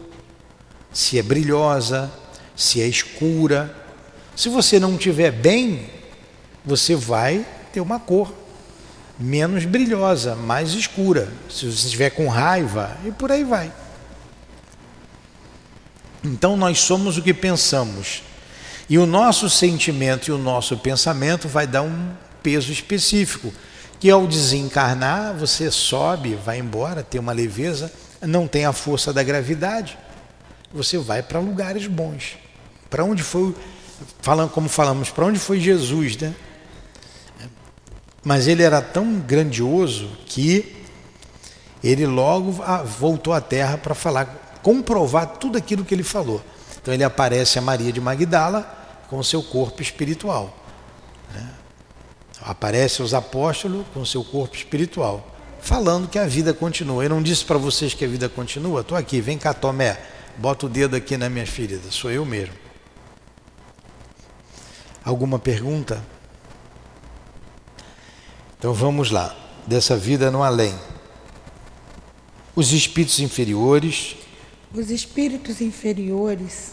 Speaker 2: Se é brilhosa, se é escura. Se você não estiver bem, você vai ter uma cor menos brilhosa, mais escura. Se você estiver com raiva, e por aí vai. Então nós somos o que pensamos. E o nosso sentimento e o nosso pensamento vai dar um peso específico, que ao desencarnar você sobe, vai embora, tem uma leveza, não tem a força da gravidade. você vai para lugares bons. Para onde foi, falando como falamos, para onde foi Jesus, né? Mas ele era tão grandioso que ele logo ah, voltou à terra para falar, comprovar tudo aquilo que ele falou. Então ele aparece a Maria de Magdala com seu corpo espiritual. Né? Aparece aos apóstolos com seu corpo espiritual, falando que a vida continua. Eu não disse para vocês que a vida continua? Estou aqui, vem cá, Tomé, bota o dedo aqui na minha ferida, sou eu mesmo. Alguma pergunta? Então vamos lá, dessa vida no além. Os espíritos inferiores.
Speaker 1: Os espíritos inferiores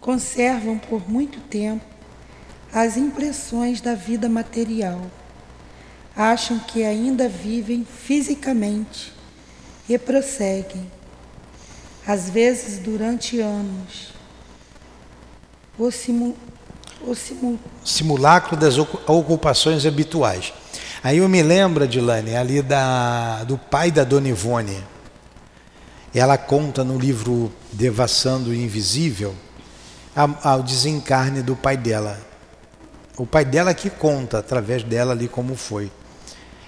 Speaker 1: conservam por muito tempo as impressões da vida material. Acham que ainda vivem fisicamente e prosseguem, às vezes durante anos. O, simu, o simu...
Speaker 2: simulacro das ocupações habituais. Aí eu me lembro, Dilane, ali da, do pai da Dona Ivone. Ela conta no livro Devassando o Invisível ao desencarne do pai dela. O pai dela que conta através dela ali como foi.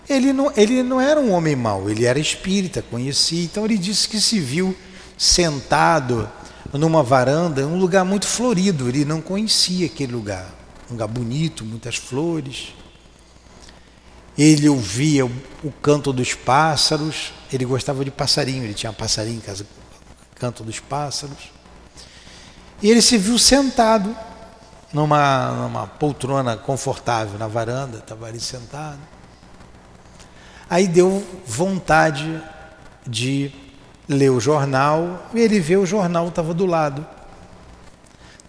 Speaker 2: Ele não, ele não era um homem mau, ele era espírita, conhecia. Então ele disse que se viu sentado numa varanda, um lugar muito florido. Ele não conhecia aquele lugar. Um lugar bonito, muitas flores. Ele ouvia o, canto dos pássaros. Ele gostava de passarinho, ele tinha passarinho em casa, canto dos pássaros. E ele se viu sentado numa, numa poltrona confortável na varanda, estava ali sentado. Aí deu vontade de ler o jornal, e ele vê o jornal, estava do lado.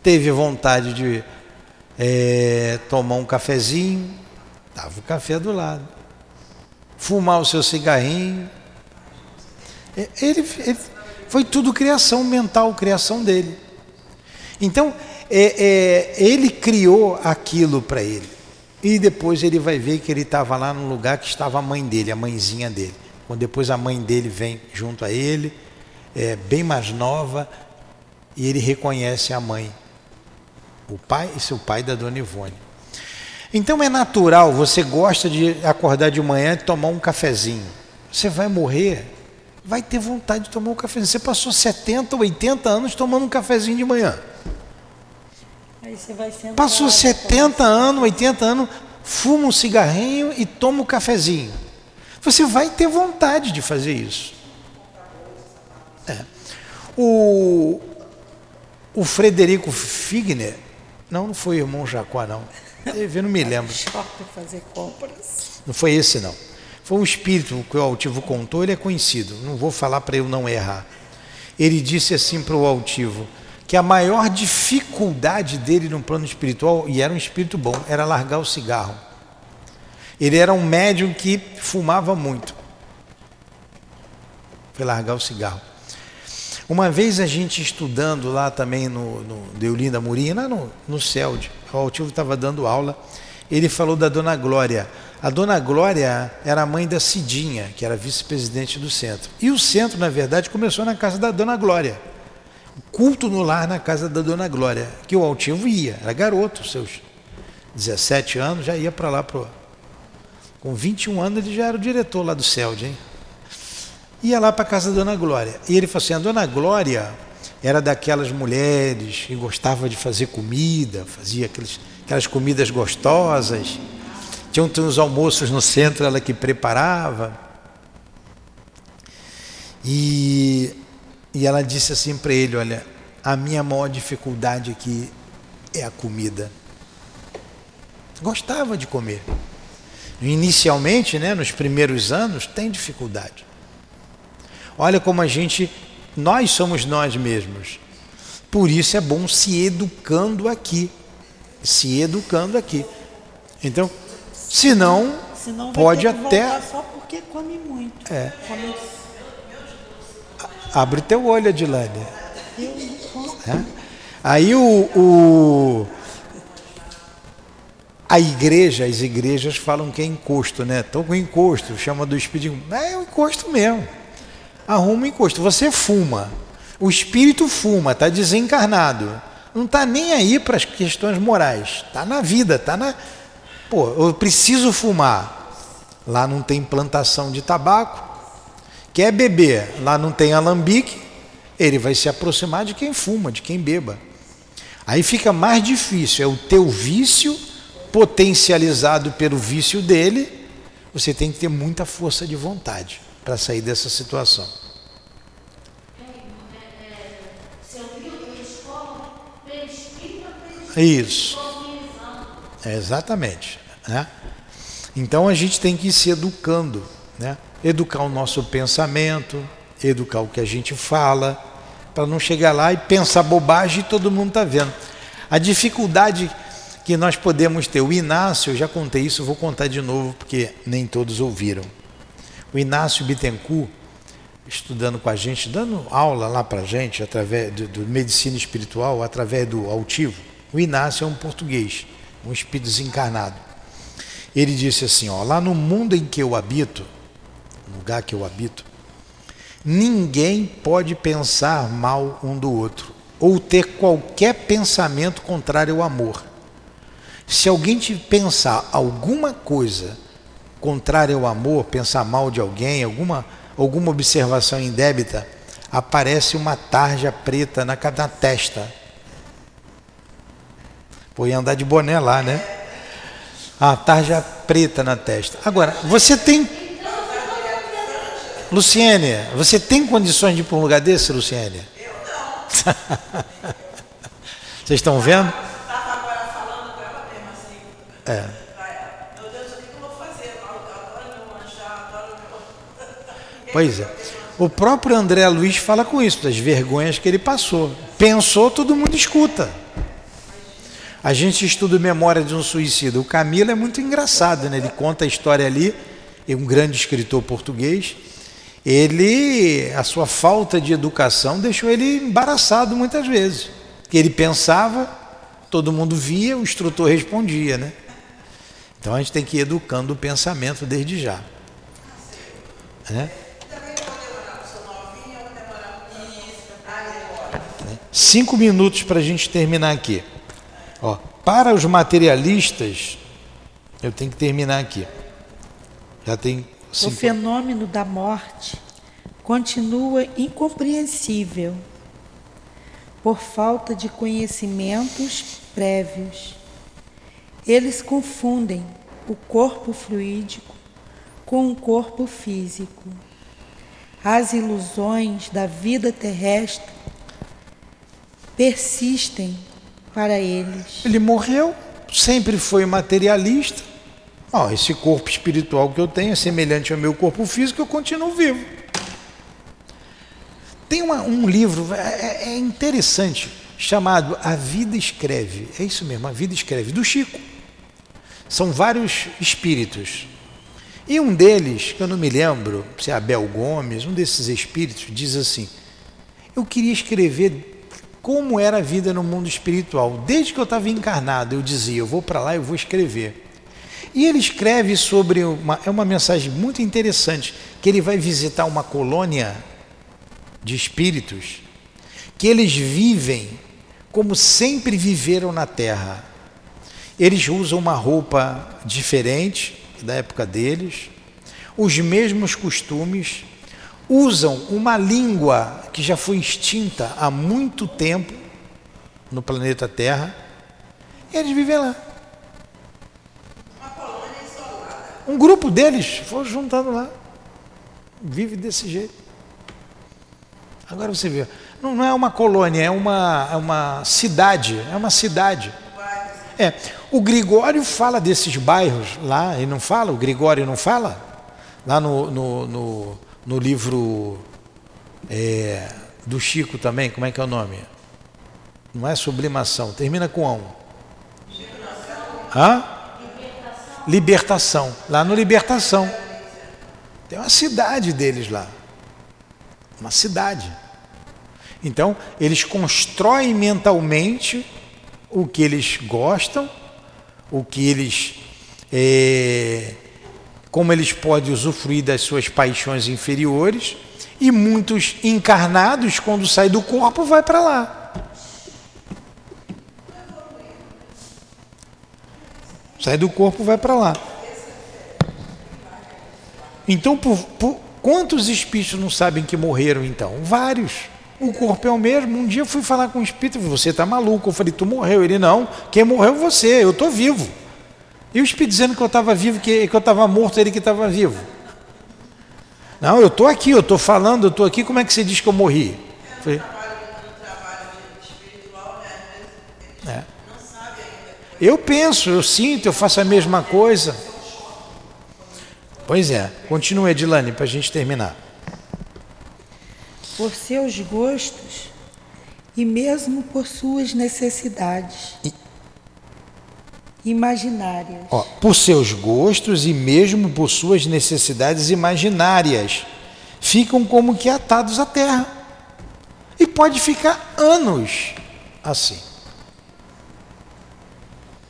Speaker 2: Teve vontade de é, tomar um cafezinho, estava o café do lado. Fumar o seu cigarrinho. É, ele, ele foi tudo criação mental, criação dele. Então, é, é, ele criou aquilo para ele. E depois ele vai ver que ele estava lá no lugar que estava a mãe dele, a mãezinha dele. Quando depois a mãe dele vem junto a ele, é, bem mais nova, e ele reconhece a mãe. O pai, esse é o pai da dona Ivone. Então é natural, você gosta de acordar de manhã e tomar um cafezinho. Você vai morrer, vai ter vontade de tomar um cafezinho. Você passou 70, 80 anos tomando um cafezinho de manhã. Passou 70 anos, 80 anos, fuma um cigarrinho e toma um cafezinho. Você vai ter vontade de fazer isso. É. O, o Frederico Figner, não, não foi o irmão Jacó, não. Eu não me lembro.
Speaker 1: fazer compras.
Speaker 2: Não foi esse, não. Foi um espírito que o altivo contou, ele é conhecido. Não vou falar para eu não errar. Ele disse assim para o altivo: que a maior dificuldade dele no plano espiritual, e era um espírito bom, era largar o cigarro. Ele era um médium que fumava muito. Foi largar o cigarro. Uma vez a gente estudando lá também no, no Deolinda Murina, no, no CELD, o Altivo estava dando aula, ele falou da Dona Glória. A Dona Glória era a mãe da Cidinha, que era vice-presidente do centro. E o centro, na verdade, começou na casa da Dona Glória culto no lar na casa da Dona Glória, que o altivo ia, era garoto, seus 17 anos, já ia para lá. Pro... Com 21 anos ele já era o diretor lá do CELD, hein? Ia lá para casa da Dona Glória. E ele falou assim, a Dona Glória era daquelas mulheres que gostava de fazer comida, fazia aqueles, aquelas comidas gostosas. Tinham uns almoços no centro, ela que preparava. E e ela disse assim para ele: Olha, a minha maior dificuldade aqui é a comida. Gostava de comer. Inicialmente, né, nos primeiros anos, tem dificuldade. Olha como a gente, nós somos nós mesmos. Por isso é bom se educando aqui. Se educando aqui. Então, senão, senão pode até.
Speaker 1: Só porque come muito.
Speaker 2: É. Come Abre teu olho, Adilane. É? Aí o, o, a igreja, as igrejas falam que é encosto, né? Estou com encosto, chama do espírito. É o encosto mesmo. Arruma o encosto. Você fuma. O espírito fuma, está desencarnado. Não está nem aí para as questões morais. Está na vida, está na. Pô, eu preciso fumar. Lá não tem plantação de tabaco. Quer beber, lá não tem alambique. Ele vai se aproximar de quem fuma, de quem beba. Aí fica mais difícil, é o teu vício potencializado pelo vício dele. Você tem que ter muita força de vontade para sair dessa situação. Isso. É, exatamente. Né? Então a gente tem que ir se educando, né? educar o nosso pensamento, educar o que a gente fala, para não chegar lá e pensar bobagem e todo mundo está vendo. A dificuldade que nós podemos ter, o Inácio, eu já contei isso, vou contar de novo porque nem todos ouviram. O Inácio Bittencourt, estudando com a gente, dando aula lá para a gente, através do, do medicina espiritual, através do altivo, o Inácio é um português, um espírito desencarnado. Ele disse assim: ó, lá no mundo em que eu habito, no lugar que eu habito, ninguém pode pensar mal um do outro ou ter qualquer pensamento contrário ao amor. Se alguém te pensar alguma coisa contrária ao amor, pensar mal de alguém, alguma, alguma observação indébita, aparece uma tarja preta na, na testa Pô, ia andar de boné lá, né? A tarja preta na testa. Agora, você tem. Luciene, você tem condições de ir para um lugar desse, Luciene? Eu não. Vocês estão vendo? Estava agora falando para ela mesmo assim. É. Meu Deus, o que eu vou fazer? Eu adoro meu manchar, adoro meu. Pois é. O próprio André Luiz fala com isso, das vergonhas que ele passou. Pensou, todo mundo escuta. A gente estuda memória de um suicida. O Camilo é muito engraçado, né? Ele conta a história ali, é um grande escritor português. Ele, a sua falta de educação deixou ele embaraçado muitas vezes. Ele pensava, todo mundo via, o instrutor respondia, né? Então a gente tem que ir educando o pensamento desde já. Né? Cinco minutos para a gente terminar aqui. Ó, para os materialistas, eu tenho que terminar aqui. Já tem
Speaker 1: cinco... O fenômeno da morte continua incompreensível por falta de conhecimentos prévios. Eles confundem o corpo fluídico com o corpo físico. As ilusões da vida terrestre persistem para eles.
Speaker 2: Ele morreu, sempre foi materialista. Oh, esse corpo espiritual que eu tenho é semelhante ao meu corpo físico, eu continuo vivo. Tem uma, um livro, é, é, é interessante, chamado A Vida Escreve. É isso mesmo, A Vida Escreve, do Chico. São vários espíritos. E um deles, que eu não me lembro, se é Abel Gomes, um desses espíritos, diz assim: Eu queria escrever como era a vida no mundo espiritual. Desde que eu estava encarnado, eu dizia: eu vou para lá, eu vou escrever. E ele escreve sobre uma, é uma mensagem muito interessante, que ele vai visitar uma colônia de espíritos que eles vivem como sempre viveram na Terra. Eles usam uma roupa diferente da época deles, os mesmos costumes, usam uma língua que já foi extinta há muito tempo no planeta Terra, eles vivem lá. Um grupo deles foi juntando lá. Vive desse jeito. Agora você vê, não, não é uma colônia, é uma, é uma cidade, é uma cidade. É, o Gregório fala desses bairros lá, ele não fala? O Gregório não fala? Lá no, no, no no livro é, do Chico também, como é que é o nome? Não é sublimação, termina com um. Libertação. Libertação. Lá no Libertação. Tem uma cidade deles lá. Uma cidade. Então, eles constroem mentalmente o que eles gostam, o que eles é, como eles podem usufruir das suas paixões inferiores E muitos encarnados, quando sai do corpo, vai para lá. Sai do corpo, vai para lá. Então, por, por, quantos espíritos não sabem que morreram então? Vários. O corpo é o mesmo. Um dia eu fui falar com um espírito, você está maluco. Eu falei, tu morreu. Ele, não, quem morreu é você, eu estou vivo. E o espírito dizendo que eu estava vivo, que, que eu estava morto, ele que estava vivo. Não, eu estou aqui, eu estou falando, eu estou aqui, como é que você diz que eu morri? Falei, é. Eu penso, eu sinto, eu faço a mesma coisa. Pois é, continue, Edilane, para a gente terminar
Speaker 1: por seus gostos e mesmo por suas necessidades e... imaginárias.
Speaker 2: Ó, por seus gostos e mesmo por suas necessidades imaginárias, ficam como que atados à terra. E pode ficar anos assim.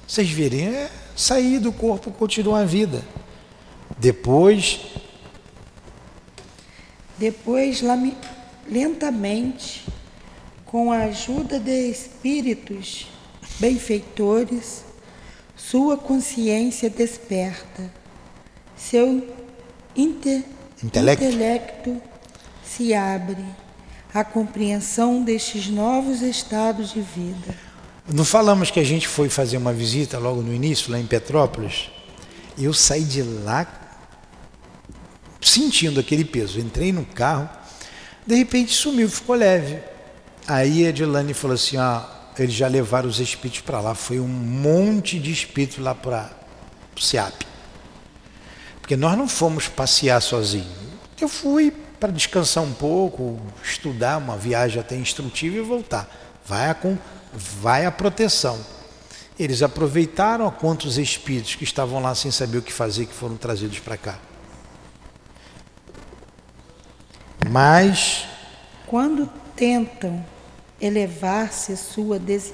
Speaker 2: Vocês verem, é sair do corpo, continuar a vida. Depois.
Speaker 1: Depois, lentamente, com a ajuda de espíritos benfeitores, sua consciência desperta, seu inter, intelecto. intelecto se abre à compreensão destes novos estados de vida.
Speaker 2: Não falamos que a gente foi fazer uma visita logo no início, lá em Petrópolis? Eu saí de lá sentindo aquele peso. Entrei no carro, de repente sumiu, ficou leve. Aí a Edilane falou assim: ah, eles já levaram os espíritos para lá. Foi um monte de espíritos lá para o SEAP. Porque nós não fomos passear sozinhos. Eu fui para descansar um pouco, estudar, uma viagem até instrutiva e voltar. Vai a, com, vai a proteção. Eles aproveitaram a quantos espíritos que estavam lá sem saber o que fazer que foram trazidos para cá. Mas.
Speaker 1: Quando tentam elevar-se sua des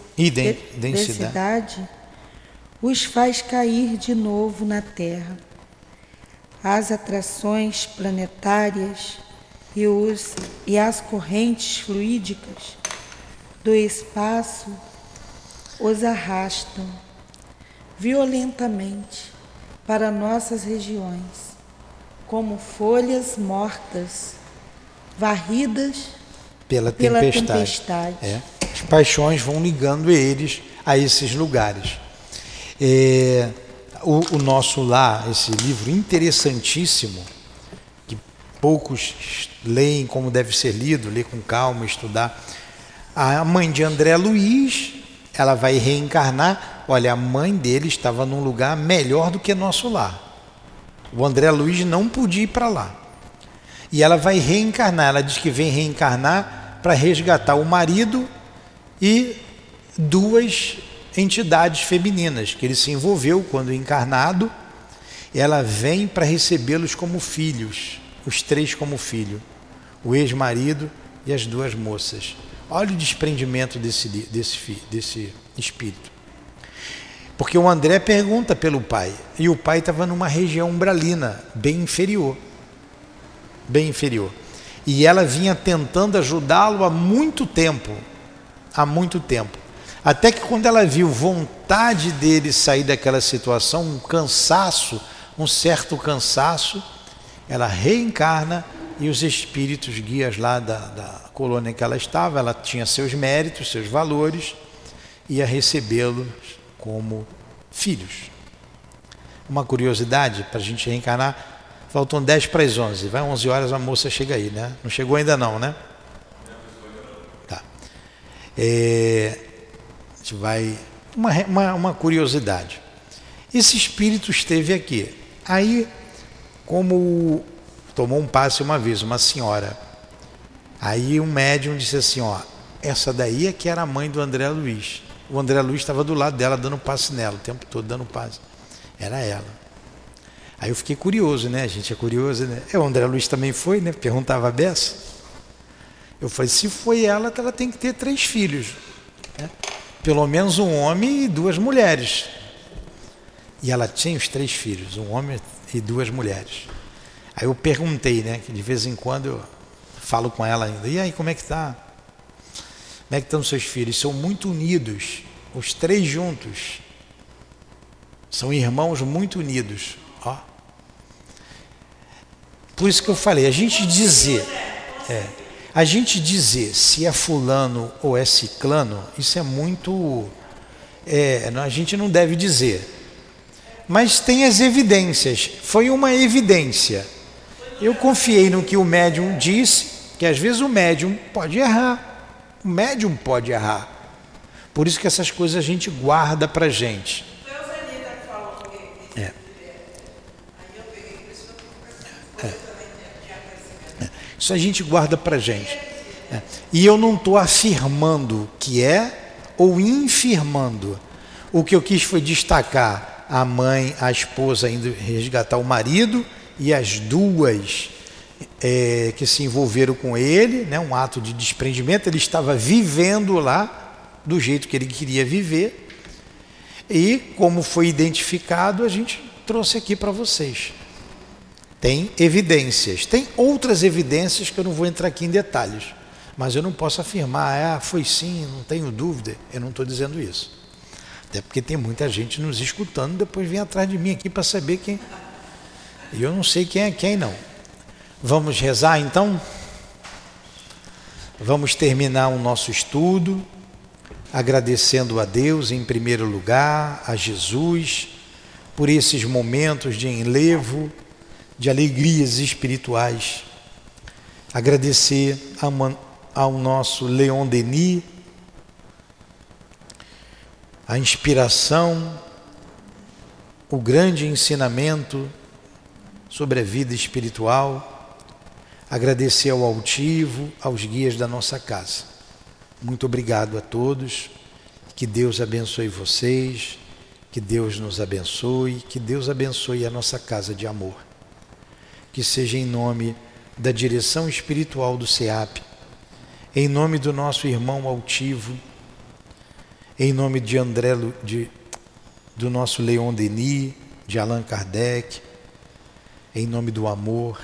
Speaker 1: densidade, os faz cair de novo na Terra. As atrações planetárias e, os, e as correntes fluídicas do espaço os arrastam violentamente para nossas regiões, como folhas mortas varridas
Speaker 2: pela tempestade. Pela tempestade. É. As paixões vão ligando eles a esses lugares. É, o, o, nosso lá, esse livro interessantíssimo, que poucos leem como deve ser lido, ler com calma, estudar. A mãe de André Luiz, ela vai reencarnar. Olha, a mãe dele estava num lugar melhor do que nosso lar. O André Luiz não podia ir para lá. E ela vai reencarnar. Ela diz que vem reencarnar para resgatar o marido e duas entidades femininas que ele se envolveu quando encarnado. Ela vem para recebê-los como filhos, os três como filho, o ex-marido e as duas moças. Olha o desprendimento desse, desse, desse espírito. Porque o André pergunta pelo pai, e o pai estava numa região umbralina, bem inferior bem inferior. E ela vinha tentando ajudá-lo há muito tempo, há muito tempo. Até que quando ela viu vontade dele sair daquela situação, um cansaço, um certo cansaço, ela reencarna e os espíritos guias lá da, da colônia em que ela estava, ela tinha seus méritos, seus valores, ia recebê-los como filhos. Uma curiosidade para a gente reencarnar, Faltam 10 para as 11. Vai 11 horas, a moça chega aí, né? Não chegou ainda não, né? Tá. É, a gente vai... Uma, uma, uma curiosidade. Esse espírito esteve aqui. Aí, como tomou um passe uma vez, uma senhora. Aí um médium disse assim, ó, essa daí é que era a mãe do André Luiz. O André Luiz estava do lado dela dando passe nela, o tempo todo dando passe. Era ela. Aí eu fiquei curioso, né? A gente é curioso, né? É, o André Luiz também foi, né? Perguntava a Bessa. Eu falei, se foi ela, ela tem que ter três filhos. Né? Pelo menos um homem e duas mulheres. E ela tinha os três filhos, um homem e duas mulheres. Aí eu perguntei, né? Que de vez em quando eu falo com ela ainda. E aí, como é que tá? Como é que estão seus filhos? São muito unidos, os três juntos. São irmãos muito unidos. Por isso que eu falei, a gente dizer, é, a gente dizer se é fulano ou é ciclano, isso é muito, é, a gente não deve dizer. Mas tem as evidências. Foi uma evidência. Eu confiei no que o médium disse, que às vezes o médium pode errar. O médium pode errar. Por isso que essas coisas a gente guarda para gente. É. É. é. Isso a gente guarda para gente. É. E eu não estou afirmando que é ou infirmando. O que eu quis foi destacar a mãe, a esposa indo resgatar o marido e as duas é, que se envolveram com ele, né, um ato de desprendimento. Ele estava vivendo lá do jeito que ele queria viver. E como foi identificado, a gente trouxe aqui para vocês. Tem evidências, tem outras evidências que eu não vou entrar aqui em detalhes, mas eu não posso afirmar, ah, foi sim, não tenho dúvida. Eu não estou dizendo isso. Até porque tem muita gente nos escutando, depois vem atrás de mim aqui para saber quem. E eu não sei quem é quem, não. Vamos rezar então? Vamos terminar o nosso estudo agradecendo a Deus em primeiro lugar, a Jesus, por esses momentos de enlevo, de alegrias espirituais. Agradecer ao nosso Leon Denis, a inspiração, o grande ensinamento sobre a vida espiritual agradecer ao altivo, aos guias da nossa casa. Muito obrigado a todos. Que Deus abençoe vocês, que Deus nos abençoe, que Deus abençoe a nossa casa de amor. Que seja em nome da direção espiritual do SEAP, em nome do nosso irmão altivo, em nome de André, de, do nosso Leon Denis, de Allan Kardec, em nome do amor,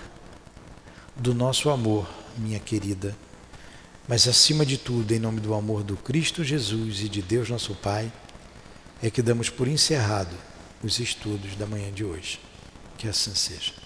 Speaker 2: do nosso amor, minha querida, mas acima de tudo, em nome do amor do Cristo Jesus e de Deus nosso Pai, é que damos por encerrado os estudos da manhã de hoje. Que assim seja.